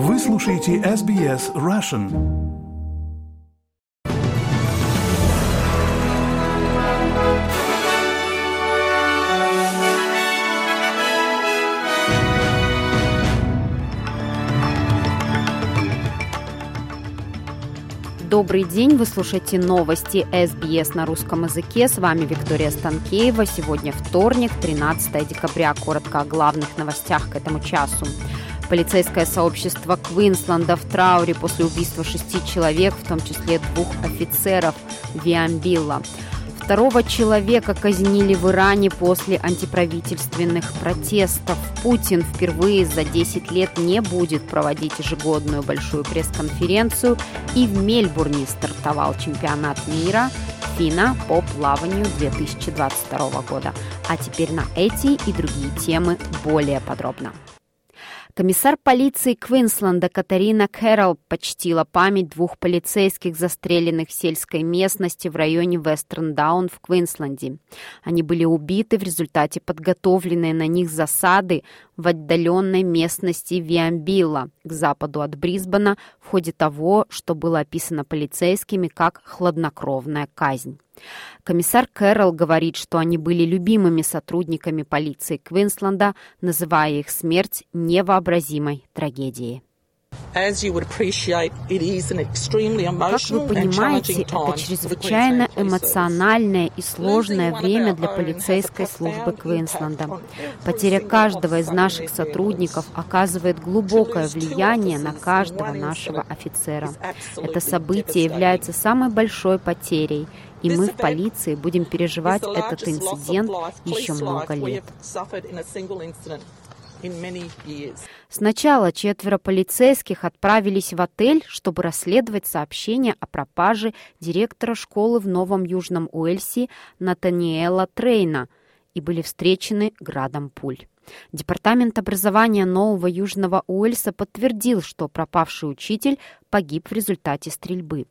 Вы слушаете SBS Russian. Добрый день, вы слушаете новости СБС на русском языке. С вами Виктория Станкеева. Сегодня вторник, 13 декабря. Коротко о главных новостях к этому часу. Полицейское сообщество Квинсленда в трауре после убийства шести человек, в том числе двух офицеров Виамбилла. Второго человека казнили в Иране после антиправительственных протестов. Путин впервые за 10 лет не будет проводить ежегодную большую пресс-конференцию. И в Мельбурне стартовал чемпионат мира ФИНА по плаванию 2022 года. А теперь на эти и другие темы более подробно. Комиссар полиции Квинсленда Катарина Кэрролл почтила память двух полицейских, застреленных в сельской местности в районе Вестерн-Даун в Квинсленде. Они были убиты в результате подготовленной на них засады в отдаленной местности Виамбилла к западу от Брисбена в ходе того, что было описано полицейскими как хладнокровная казнь. Комиссар Кэрролл говорит, что они были любимыми сотрудниками полиции Квинсленда, называя их смерть невообразимой трагедией. Как вы понимаете, это чрезвычайно эмоциональное и сложное время для полицейской службы Квинсленда. Потеря каждого из наших сотрудников оказывает глубокое влияние на каждого нашего офицера. Это событие является самой большой потерей, и мы в полиции будем переживать этот инцидент еще много лет. Сначала четверо полицейских отправились в отель, чтобы расследовать сообщение о пропаже директора школы в Новом Южном Уэльсе Натаниэла Трейна и были встречены градом пуль. Департамент образования Нового Южного Уэльса подтвердил, что пропавший учитель погиб в результате стрельбы.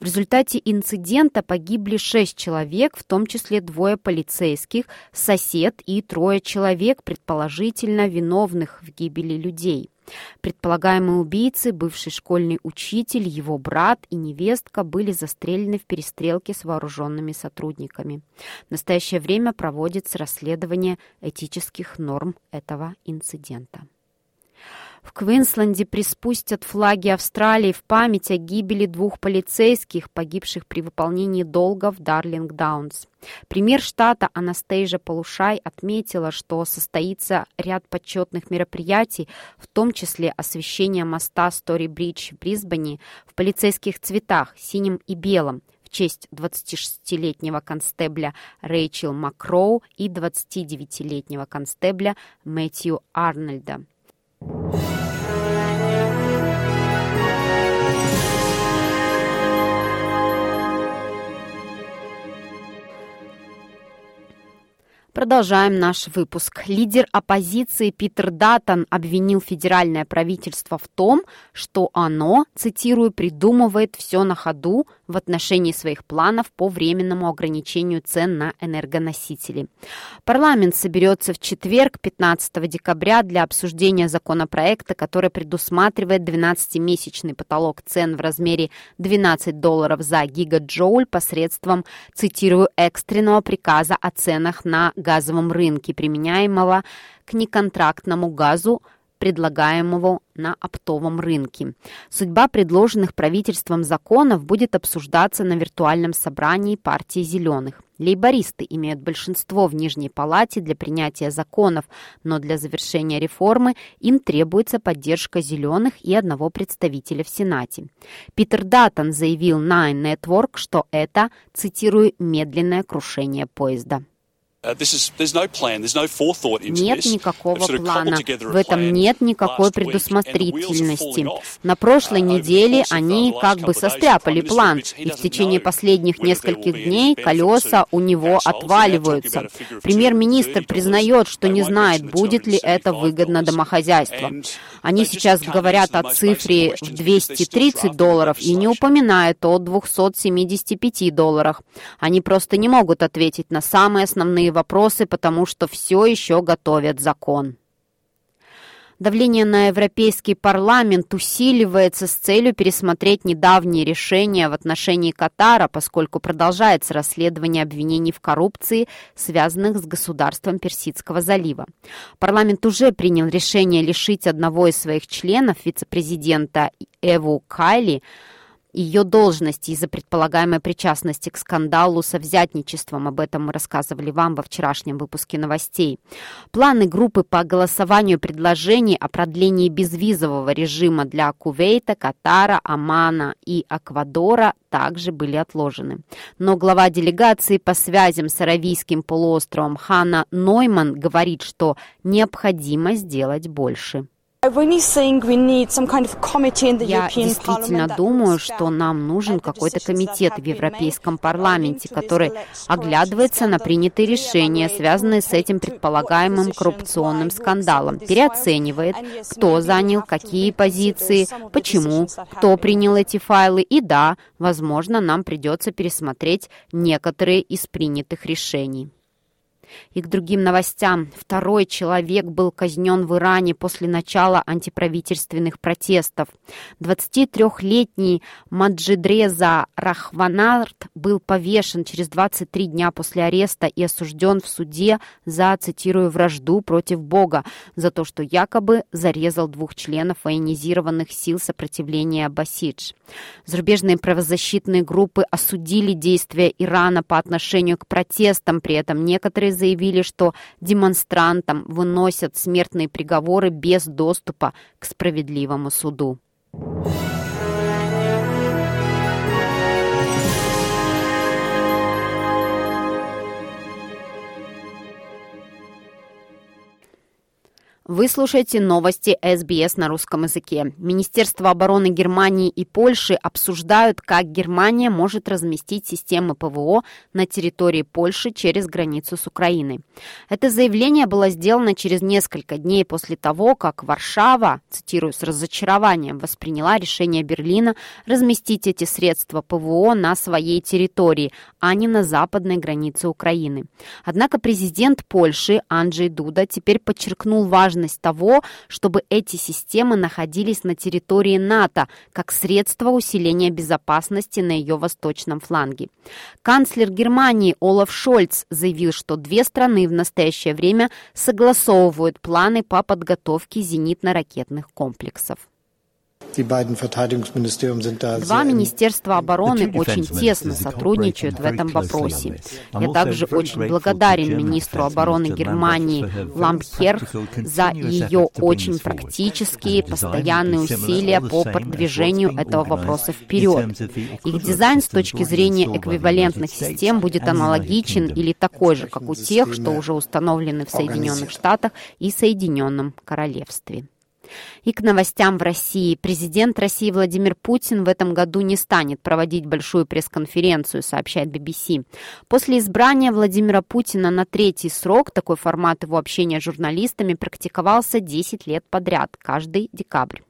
В результате инцидента погибли шесть человек, в том числе двое полицейских, сосед и трое человек, предположительно виновных в гибели людей. Предполаемые убийцы, бывший школьный учитель, его брат и невестка были застрелены в перестрелке с вооруженными сотрудниками. В настоящее время проводится расследование этических норм этого инцидента. В Квинсленде приспустят флаги Австралии в память о гибели двух полицейских, погибших при выполнении долга в Дарлинг-Даунс. Премьер штата Анастейжа Полушай отметила, что состоится ряд почетных мероприятий, в том числе освещение моста Стори-Бридж в Брисбене в полицейских цветах, синим и белым, в честь 26-летнего констебля Рэйчел Макроу и 29-летнего констебля Мэтью Арнольда. Продолжаем наш выпуск. Лидер оппозиции Питер Даттон обвинил федеральное правительство в том, что оно, цитирую, «придумывает все на ходу в отношении своих планов по временному ограничению цен на энергоносители». Парламент соберется в четверг, 15 декабря, для обсуждения законопроекта, который предусматривает 12-месячный потолок цен в размере 12 долларов за гигаджоуль посредством, цитирую, экстренного приказа о ценах на газовом рынке, применяемого к неконтрактному газу, предлагаемого на оптовом рынке. Судьба предложенных правительством законов будет обсуждаться на виртуальном собрании партии «Зеленых». Лейбористы имеют большинство в Нижней Палате для принятия законов, но для завершения реформы им требуется поддержка «Зеленых» и одного представителя в Сенате. Питер Даттон заявил Nine Network, что это, цитирую, «медленное крушение поезда». Uh, нет никакого плана. В этом нет никакой предусмотрительности. На прошлой uh, неделе они как бы состряпали план, и в течение последних нескольких дней колеса у него отваливаются. Премьер-министр признает, что не знает, будет ли это выгодно домохозяйству. Они сейчас говорят о цифре в 230 долларов и не упоминают о 275 долларах. Они просто не могут ответить на самые основные вопросы, потому что все еще готовят закон. Давление на Европейский парламент усиливается с целью пересмотреть недавние решения в отношении Катара, поскольку продолжается расследование обвинений в коррупции, связанных с государством Персидского залива. Парламент уже принял решение лишить одного из своих членов, вице-президента Эву Кайли, ее должности из-за предполагаемой причастности к скандалу со взятничеством. Об этом мы рассказывали вам во вчерашнем выпуске новостей. Планы группы по голосованию предложений о продлении безвизового режима для Кувейта, Катара, Омана и Эквадора также были отложены. Но глава делегации по связям с Аравийским полуостровом Хана Нойман говорит, что необходимо сделать больше. Я действительно думаю, что нам нужен какой-то комитет в Европейском парламенте, который оглядывается на принятые решения, связанные с этим предполагаемым коррупционным скандалом, переоценивает, кто занял какие позиции, почему, кто принял эти файлы, и да, возможно, нам придется пересмотреть некоторые из принятых решений. И к другим новостям. Второй человек был казнен в Иране после начала антиправительственных протестов. 23-летний Маджидреза Рахванарт был повешен через 23 дня после ареста и осужден в суде за, цитирую, вражду против Бога, за то, что якобы зарезал двух членов военизированных сил сопротивления Басидж. Зарубежные правозащитные группы осудили действия Ирана по отношению к протестам, при этом некоторые заявили, что демонстрантам выносят смертные приговоры без доступа к справедливому суду. Вы слушаете новости СБС на русском языке. Министерство обороны Германии и Польши обсуждают, как Германия может разместить системы ПВО на территории Польши через границу с Украиной. Это заявление было сделано через несколько дней после того, как Варшава, цитирую, с разочарованием восприняла решение Берлина разместить эти средства ПВО на своей территории, а не на западной границе Украины. Однако президент Польши Анджей Дуда теперь подчеркнул важность важность того, чтобы эти системы находились на территории НАТО как средство усиления безопасности на ее восточном фланге. Канцлер Германии Олаф Шольц заявил, что две страны в настоящее время согласовывают планы по подготовке зенитно-ракетных комплексов. Два министерства обороны очень тесно сотрудничают в этом вопросе. Я также очень благодарен министру обороны Германии Лампхер за ее очень практические, постоянные усилия по продвижению этого вопроса вперед. Их дизайн с точки зрения эквивалентных систем будет аналогичен или такой же, как у тех, что уже установлены в Соединенных Штатах и Соединенном Королевстве. И к новостям в России. Президент России Владимир Путин в этом году не станет проводить большую пресс-конференцию, сообщает BBC. После избрания Владимира Путина на третий срок такой формат его общения с журналистами практиковался 10 лет подряд, каждый декабрь.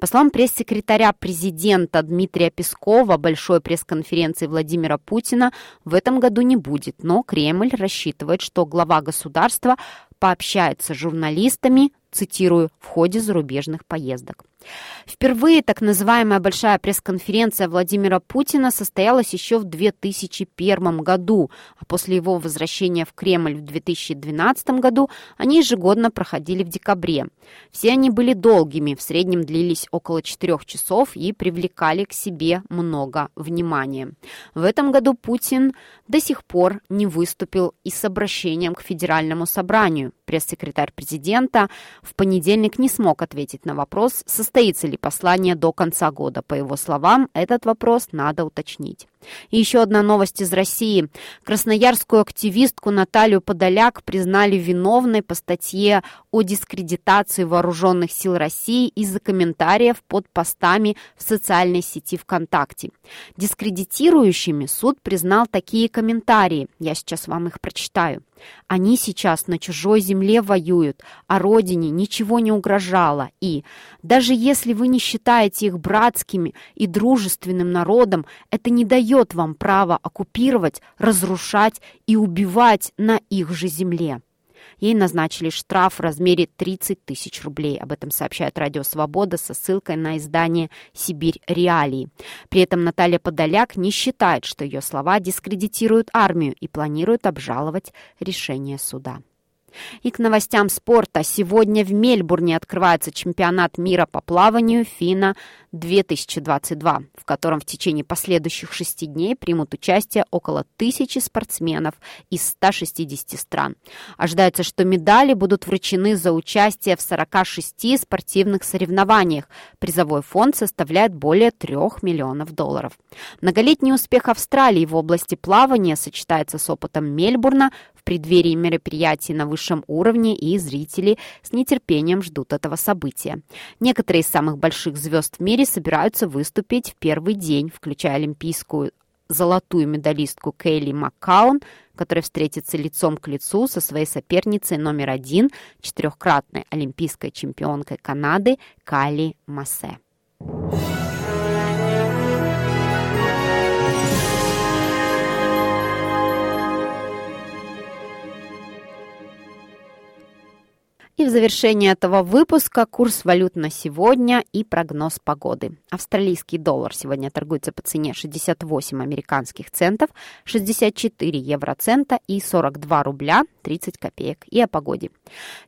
По словам пресс-секретаря президента Дмитрия Пескова, большой пресс-конференции Владимира Путина в этом году не будет, но Кремль рассчитывает, что глава государства пообщается с журналистами цитирую, в ходе зарубежных поездок. Впервые так называемая большая пресс-конференция Владимира Путина состоялась еще в 2001 году, а после его возвращения в Кремль в 2012 году они ежегодно проходили в декабре. Все они были долгими, в среднем длились около четырех часов и привлекали к себе много внимания. В этом году Путин до сих пор не выступил и с обращением к Федеральному собранию. Пресс-секретарь президента в понедельник не смог ответить на вопрос, состоится ли послание до конца года. По его словам, этот вопрос надо уточнить. И еще одна новость из России. Красноярскую активистку Наталью Подоляк признали виновной по статье о дискредитации вооруженных сил России из-за комментариев под постами в социальной сети ВКонтакте. Дискредитирующими суд признал такие комментарии. Я сейчас вам их прочитаю. Они сейчас на чужой земле воюют, а родине ничего не угрожало. И даже если вы не считаете их братскими и дружественным народом, это не дает вам права оккупировать, разрушать и убивать на их же земле. Ей назначили штраф в размере 30 тысяч рублей. Об этом сообщает Радио Свобода со ссылкой на издание «Сибирь Реалии». При этом Наталья Подоляк не считает, что ее слова дискредитируют армию и планирует обжаловать решение суда. И к новостям спорта. Сегодня в Мельбурне открывается чемпионат мира по плаванию ФИНА 2022, в котором в течение последующих шести дней примут участие около тысячи спортсменов из 160 стран. Ожидается, что медали будут вручены за участие в 46 спортивных соревнованиях. Призовой фонд составляет более 3 миллионов долларов. Многолетний успех Австралии в области плавания сочетается с опытом Мельбурна в преддверии мероприятий на высшем уровне, и зрители с нетерпением ждут этого события. Некоторые из самых больших звезд в мире собираются выступить в первый день, включая олимпийскую золотую медалистку Кейли Маккаун, которая встретится лицом к лицу со своей соперницей номер один, четырехкратной олимпийской чемпионкой Канады Кали Массе. И в завершение этого выпуска курс валют на сегодня и прогноз погоды. Австралийский доллар сегодня торгуется по цене 68 американских центов, 64 евроцента и 42 рубля 30 копеек. И о погоде.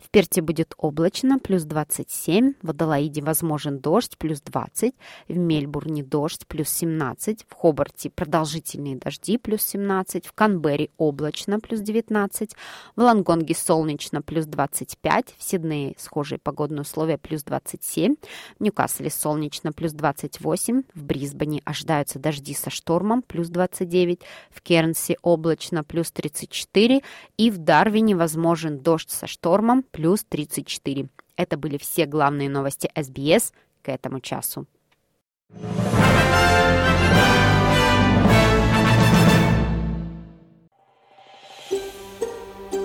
В Перте будет облачно, плюс 27, в Адалаиде возможен дождь, плюс 20, в Мельбурне дождь, плюс 17, в Хобарте продолжительные дожди, плюс 17, в Канберре облачно, плюс 19, в Лангонге солнечно, плюс 25, в Сиднее схожие погодные условия плюс 27, в Ньюкасле солнечно плюс 28, в Брисбене ожидаются дожди со штормом плюс 29, в Кернсе облачно плюс 34 и в Дарвине возможен дождь со штормом плюс 34. Это были все главные новости СБС к этому часу.